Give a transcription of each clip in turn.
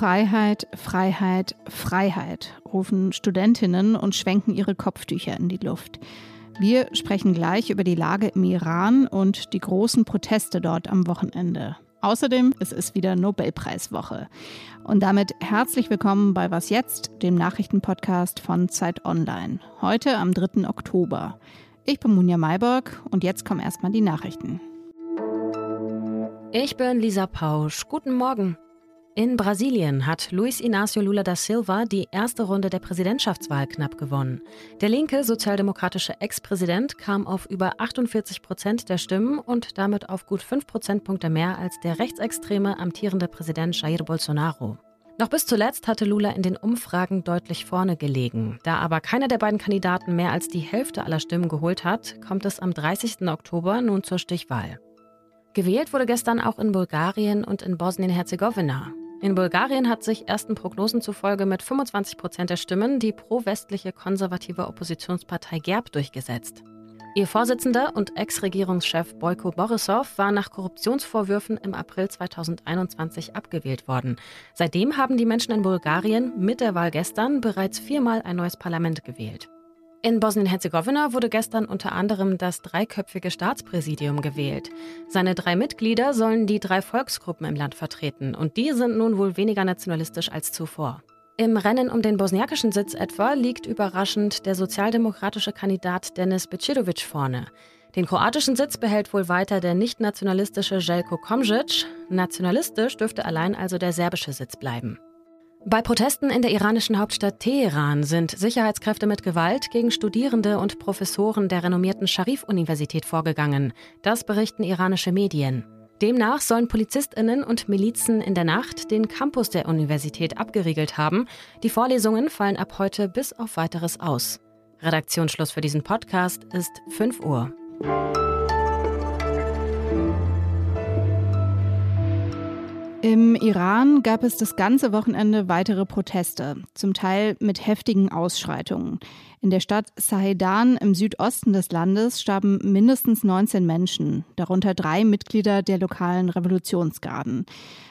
Freiheit, Freiheit, Freiheit, rufen Studentinnen und schwenken ihre Kopftücher in die Luft. Wir sprechen gleich über die Lage im Iran und die großen Proteste dort am Wochenende. Außerdem ist es wieder Nobelpreiswoche. Und damit herzlich willkommen bei Was jetzt, dem Nachrichtenpodcast von Zeit Online. Heute am 3. Oktober. Ich bin Munja Mayborg und jetzt kommen erstmal die Nachrichten. Ich bin Lisa Pausch. Guten Morgen. In Brasilien hat Luiz Inácio Lula da Silva die erste Runde der Präsidentschaftswahl knapp gewonnen. Der linke sozialdemokratische Ex-Präsident kam auf über 48 Prozent der Stimmen und damit auf gut 5 Prozentpunkte mehr als der rechtsextreme amtierende Präsident Jair Bolsonaro. Noch bis zuletzt hatte Lula in den Umfragen deutlich vorne gelegen. Da aber keiner der beiden Kandidaten mehr als die Hälfte aller Stimmen geholt hat, kommt es am 30. Oktober nun zur Stichwahl. Gewählt wurde gestern auch in Bulgarien und in Bosnien-Herzegowina. In Bulgarien hat sich ersten Prognosen zufolge mit 25 Prozent der Stimmen die pro-westliche konservative Oppositionspartei GERB durchgesetzt. Ihr Vorsitzender und Ex-Regierungschef Boyko Borisov war nach Korruptionsvorwürfen im April 2021 abgewählt worden. Seitdem haben die Menschen in Bulgarien mit der Wahl gestern bereits viermal ein neues Parlament gewählt. In Bosnien-Herzegowina wurde gestern unter anderem das dreiköpfige Staatspräsidium gewählt. Seine drei Mitglieder sollen die drei Volksgruppen im Land vertreten und die sind nun wohl weniger nationalistisch als zuvor. Im Rennen um den bosniakischen Sitz etwa liegt überraschend der sozialdemokratische Kandidat Denis Becirovic vorne. Den kroatischen Sitz behält wohl weiter der nicht-nationalistische Jelko Komjic. Nationalistisch dürfte allein also der serbische Sitz bleiben. Bei Protesten in der iranischen Hauptstadt Teheran sind Sicherheitskräfte mit Gewalt gegen Studierende und Professoren der renommierten Sharif-Universität vorgegangen. Das berichten iranische Medien. Demnach sollen Polizistinnen und Milizen in der Nacht den Campus der Universität abgeriegelt haben. Die Vorlesungen fallen ab heute bis auf weiteres aus. Redaktionsschluss für diesen Podcast ist 5 Uhr. Im Iran gab es das ganze Wochenende weitere Proteste, zum Teil mit heftigen Ausschreitungen. In der Stadt Sahedan im Südosten des Landes starben mindestens 19 Menschen, darunter drei Mitglieder der lokalen Revolutionsgarden.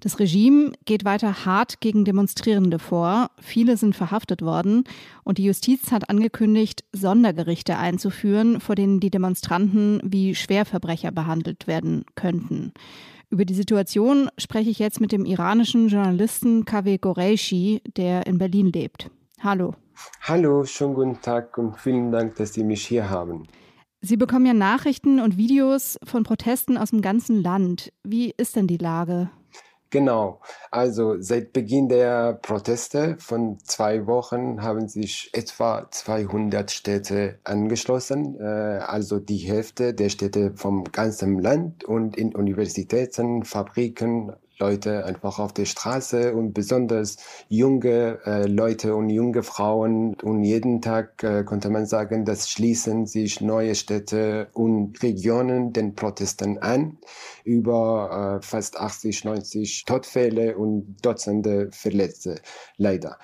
Das Regime geht weiter hart gegen Demonstrierende vor. Viele sind verhaftet worden und die Justiz hat angekündigt, Sondergerichte einzuführen, vor denen die Demonstranten wie Schwerverbrecher behandelt werden könnten. Über die Situation spreche ich jetzt mit dem iranischen Journalisten Kaveh Goreishi, der in Berlin lebt. Hallo. Hallo, schönen guten Tag und vielen Dank, dass Sie mich hier haben. Sie bekommen ja Nachrichten und Videos von Protesten aus dem ganzen Land. Wie ist denn die Lage? Genau. Also seit Beginn der Proteste von zwei Wochen haben sich etwa 200 Städte angeschlossen, äh, also die Hälfte der Städte vom ganzen Land und in Universitäten, Fabriken, Leute einfach auf der Straße und besonders junge äh, Leute und junge Frauen. Und jeden Tag äh, konnte man sagen, dass schließen sich neue Städte und Regionen den Protesten an. Über äh, fast 80, 90 Todfälle und Dutzende Verletzte, leider.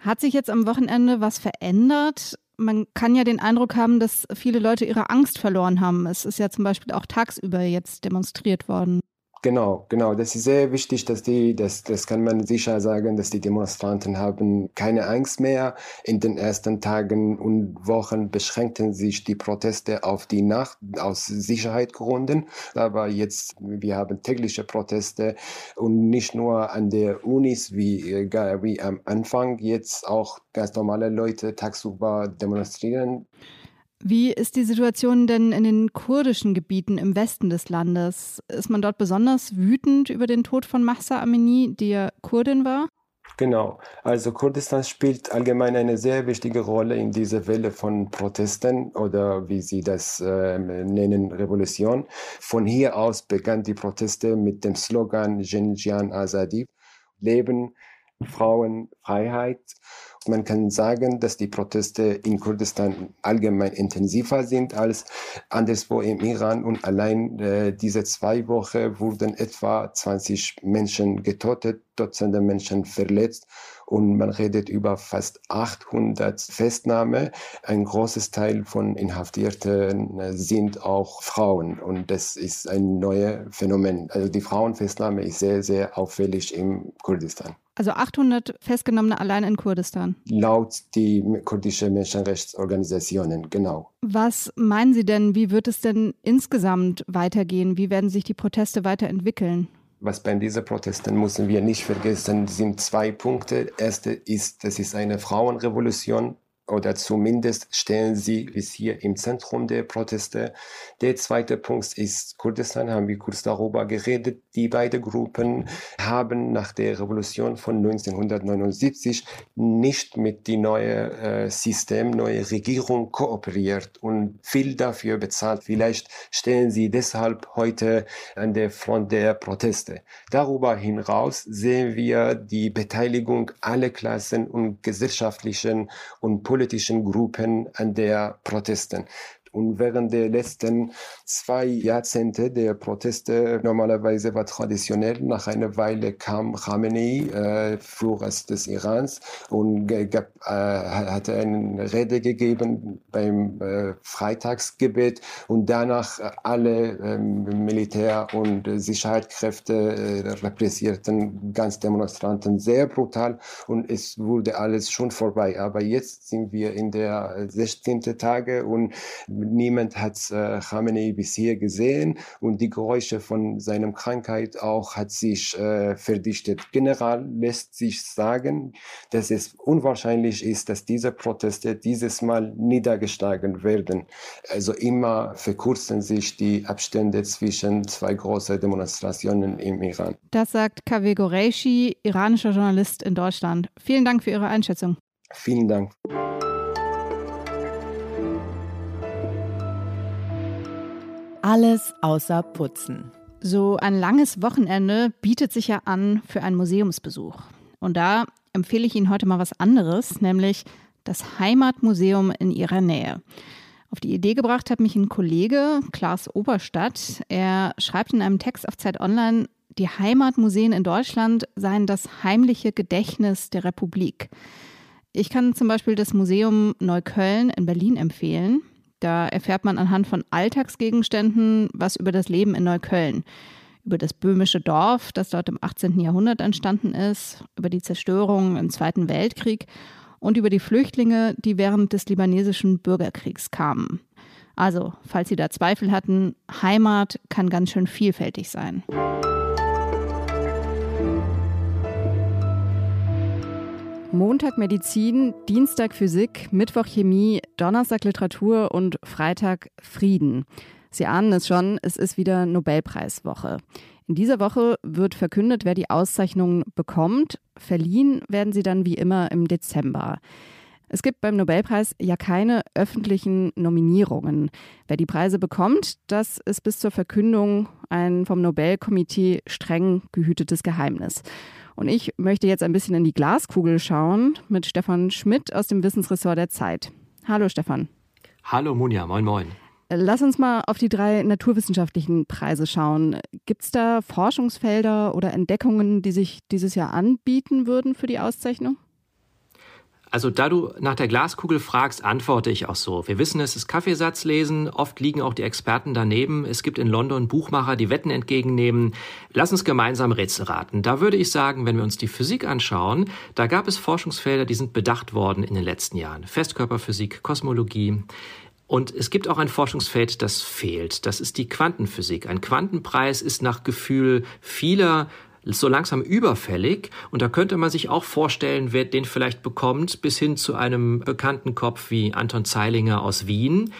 Hat sich jetzt am Wochenende was verändert? man kann ja den Eindruck haben, dass viele Leute ihre Angst verloren haben. Es ist ja zum Beispiel auch tagsüber jetzt demonstriert worden. Genau, genau. Das ist sehr wichtig, dass die, das, das kann man sicher sagen, dass die Demonstranten haben keine Angst mehr. In den ersten Tagen und Wochen beschränkten sich die Proteste auf die Nacht aus Sicherheitsgründen. Aber jetzt, wir haben tägliche Proteste und nicht nur an der Unis wie, äh, wie am Anfang, jetzt auch ganz normale Leute tagsüber demonstrieren. Wie ist die Situation denn in den kurdischen Gebieten im Westen des Landes? Ist man dort besonders wütend über den Tod von Mahsa Amini, die ja Kurdin war? Genau, also Kurdistan spielt allgemein eine sehr wichtige Rolle in dieser Welle von Protesten oder wie Sie das äh, nennen, Revolution. Von hier aus begann die Proteste mit dem Slogan Jinjian Azadi, Leben, Frauen, Freiheit. Man kann sagen, dass die Proteste in Kurdistan allgemein intensiver sind als anderswo im Iran und allein äh, diese zwei Wochen wurden etwa 20 Menschen getötet, Dutzende Menschen verletzt und man redet über fast 800 Festnahme. Ein großes Teil von Inhaftierten sind auch Frauen und das ist ein neues Phänomen. Also die Frauenfestnahme ist sehr, sehr auffällig im Kurdistan. Also 800 Festgenommene allein in Kurdistan. Laut die kurdische Menschenrechtsorganisationen, genau. Was meinen Sie denn, wie wird es denn insgesamt weitergehen? Wie werden sich die Proteste weiterentwickeln? Was bei diesen Protesten müssen wir nicht vergessen, sind zwei Punkte. Erste ist, das ist eine Frauenrevolution oder zumindest stehen sie bis hier im Zentrum der Proteste. Der zweite Punkt ist Kurdistan, haben wir kurz darüber geredet. Die beiden Gruppen haben nach der Revolution von 1979 nicht mit dem neuen äh, System, neue Regierung kooperiert und viel dafür bezahlt. Vielleicht stehen sie deshalb heute an der Front der Proteste. Darüber hinaus sehen wir die Beteiligung aller Klassen und gesellschaftlichen und politischen politischen Gruppen an der Protesten. Und während der letzten zwei Jahrzehnte der Proteste normalerweise war traditionell, nach einer Weile kam Khamenei, äh, Führer des Irans, und gab, äh, hatte eine Rede gegeben beim äh, Freitagsgebet und danach alle äh, Militär- und Sicherheitskräfte äh, repressierten ganz Demonstranten sehr brutal und es wurde alles schon vorbei. Aber jetzt sind wir in der 16. Tage und niemand hat äh, Khamenei bisher gesehen und die Geräusche von seiner Krankheit auch hat sich äh, verdichtet. General lässt sich sagen, dass es unwahrscheinlich ist, dass diese Proteste dieses Mal niedergeschlagen werden. Also immer verkürzen sich die Abstände zwischen zwei großen Demonstrationen im Iran. Das sagt Kaveh Goreishi, iranischer Journalist in Deutschland. Vielen Dank für Ihre Einschätzung. Vielen Dank. Alles außer Putzen. So ein langes Wochenende bietet sich ja an für einen Museumsbesuch. Und da empfehle ich Ihnen heute mal was anderes, nämlich das Heimatmuseum in Ihrer Nähe. Auf die Idee gebracht hat mich ein Kollege, Klaas Oberstadt. Er schreibt in einem Text auf Zeit Online, die Heimatmuseen in Deutschland seien das heimliche Gedächtnis der Republik. Ich kann zum Beispiel das Museum Neukölln in Berlin empfehlen. Da erfährt man anhand von Alltagsgegenständen was über das Leben in Neukölln, über das böhmische Dorf, das dort im 18. Jahrhundert entstanden ist, über die Zerstörung im Zweiten Weltkrieg und über die Flüchtlinge, die während des libanesischen Bürgerkriegs kamen. Also, falls Sie da Zweifel hatten, Heimat kann ganz schön vielfältig sein. Montag Medizin, Dienstag Physik, Mittwoch Chemie, Donnerstag Literatur und Freitag Frieden. Sie ahnen es schon, es ist wieder Nobelpreiswoche. In dieser Woche wird verkündet, wer die Auszeichnung bekommt. Verliehen werden sie dann wie immer im Dezember. Es gibt beim Nobelpreis ja keine öffentlichen Nominierungen. Wer die Preise bekommt, das ist bis zur Verkündung ein vom Nobelkomitee streng gehütetes Geheimnis. Und ich möchte jetzt ein bisschen in die Glaskugel schauen mit Stefan Schmidt aus dem Wissensressort der Zeit. Hallo Stefan. Hallo Munja, moin moin. Lass uns mal auf die drei naturwissenschaftlichen Preise schauen. Gibt es da Forschungsfelder oder Entdeckungen, die sich dieses Jahr anbieten würden für die Auszeichnung? Also da du nach der Glaskugel fragst, antworte ich auch so. Wir wissen, es ist Kaffeesatzlesen, oft liegen auch die Experten daneben. Es gibt in London Buchmacher, die Wetten entgegennehmen. Lass uns gemeinsam Rätsel raten. Da würde ich sagen, wenn wir uns die Physik anschauen, da gab es Forschungsfelder, die sind bedacht worden in den letzten Jahren. Festkörperphysik, Kosmologie. Und es gibt auch ein Forschungsfeld, das fehlt. Das ist die Quantenphysik. Ein Quantenpreis ist nach Gefühl vieler so langsam überfällig und da könnte man sich auch vorstellen, wer den vielleicht bekommt, bis hin zu einem bekannten Kopf wie Anton Zeilinger aus Wien.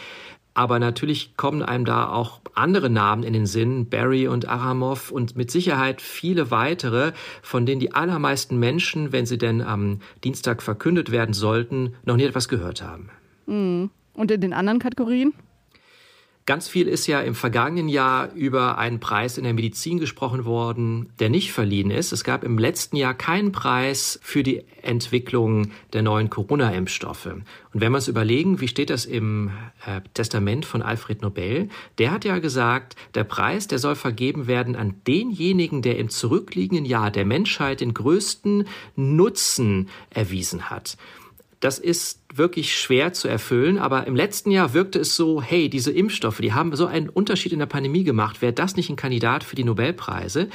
Aber natürlich kommen einem da auch andere Namen in den Sinn, Barry und Aramov und mit Sicherheit viele weitere, von denen die allermeisten Menschen, wenn sie denn am Dienstag verkündet werden sollten, noch nie etwas gehört haben. Hm. Und in den anderen Kategorien? Ganz viel ist ja im vergangenen Jahr über einen Preis in der Medizin gesprochen worden, der nicht verliehen ist. Es gab im letzten Jahr keinen Preis für die Entwicklung der neuen Corona-Impfstoffe. Und wenn wir uns überlegen, wie steht das im äh, Testament von Alfred Nobel? Der hat ja gesagt, der Preis, der soll vergeben werden an denjenigen, der im zurückliegenden Jahr der Menschheit den größten Nutzen erwiesen hat. Das ist wirklich schwer zu erfüllen, aber im letzten Jahr wirkte es so, hey, diese Impfstoffe, die haben so einen Unterschied in der Pandemie gemacht. Wäre das nicht ein Kandidat für die Nobelpreise?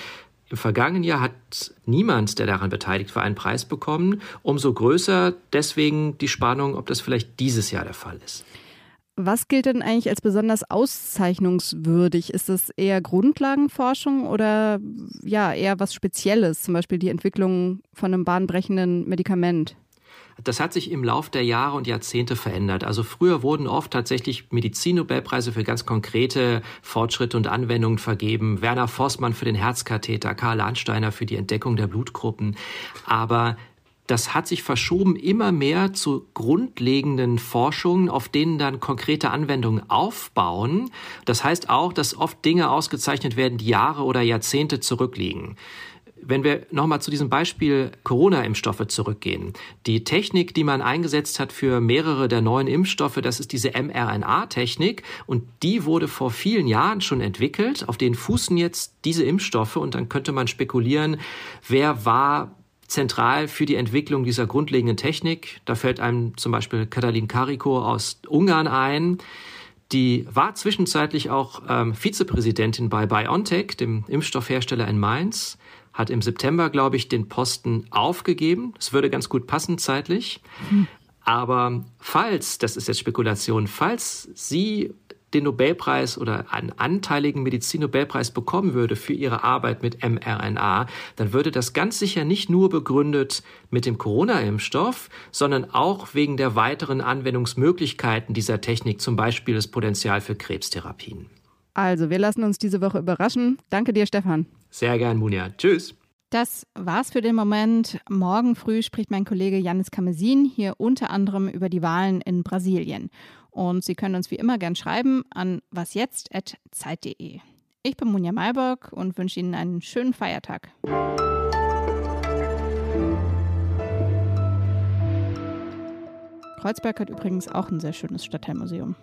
Im vergangenen Jahr hat niemand, der daran beteiligt war, einen Preis bekommen. Umso größer deswegen die Spannung, ob das vielleicht dieses Jahr der Fall ist. Was gilt denn eigentlich als besonders auszeichnungswürdig? Ist es eher Grundlagenforschung oder ja eher was Spezielles, zum Beispiel die Entwicklung von einem bahnbrechenden Medikament? Das hat sich im Lauf der Jahre und Jahrzehnte verändert. Also früher wurden oft tatsächlich Medizinnobelpreise für ganz konkrete Fortschritte und Anwendungen vergeben. Werner Vossmann für den Herzkatheter, Karl Landsteiner für die Entdeckung der Blutgruppen. Aber das hat sich verschoben immer mehr zu grundlegenden Forschungen, auf denen dann konkrete Anwendungen aufbauen. Das heißt auch, dass oft Dinge ausgezeichnet werden, die Jahre oder Jahrzehnte zurückliegen. Wenn wir nochmal zu diesem Beispiel Corona-Impfstoffe zurückgehen. Die Technik, die man eingesetzt hat für mehrere der neuen Impfstoffe, das ist diese mRNA-Technik und die wurde vor vielen Jahren schon entwickelt. Auf denen fußen jetzt diese Impfstoffe und dann könnte man spekulieren, wer war zentral für die Entwicklung dieser grundlegenden Technik. Da fällt einem zum Beispiel Katalin Kariko aus Ungarn ein. Die war zwischenzeitlich auch ähm, Vizepräsidentin bei BioNTech, dem Impfstoffhersteller in Mainz hat im September, glaube ich, den Posten aufgegeben. Das würde ganz gut passen zeitlich. Hm. Aber falls, das ist jetzt Spekulation, falls sie den Nobelpreis oder einen anteiligen Medizin-Nobelpreis bekommen würde für ihre Arbeit mit mRNA, dann würde das ganz sicher nicht nur begründet mit dem Corona-Impfstoff, sondern auch wegen der weiteren Anwendungsmöglichkeiten dieser Technik, zum Beispiel das Potenzial für Krebstherapien. Also, wir lassen uns diese Woche überraschen. Danke dir, Stefan. Sehr gern, Munja. Tschüss. Das war's für den Moment. Morgen früh spricht mein Kollege Janis Kamesin hier unter anderem über die Wahlen in Brasilien. Und Sie können uns wie immer gern schreiben an wasjetzt.zeit.de. Ich bin Munja Malberg und wünsche Ihnen einen schönen Feiertag. Kreuzberg hat übrigens auch ein sehr schönes Stadtteilmuseum.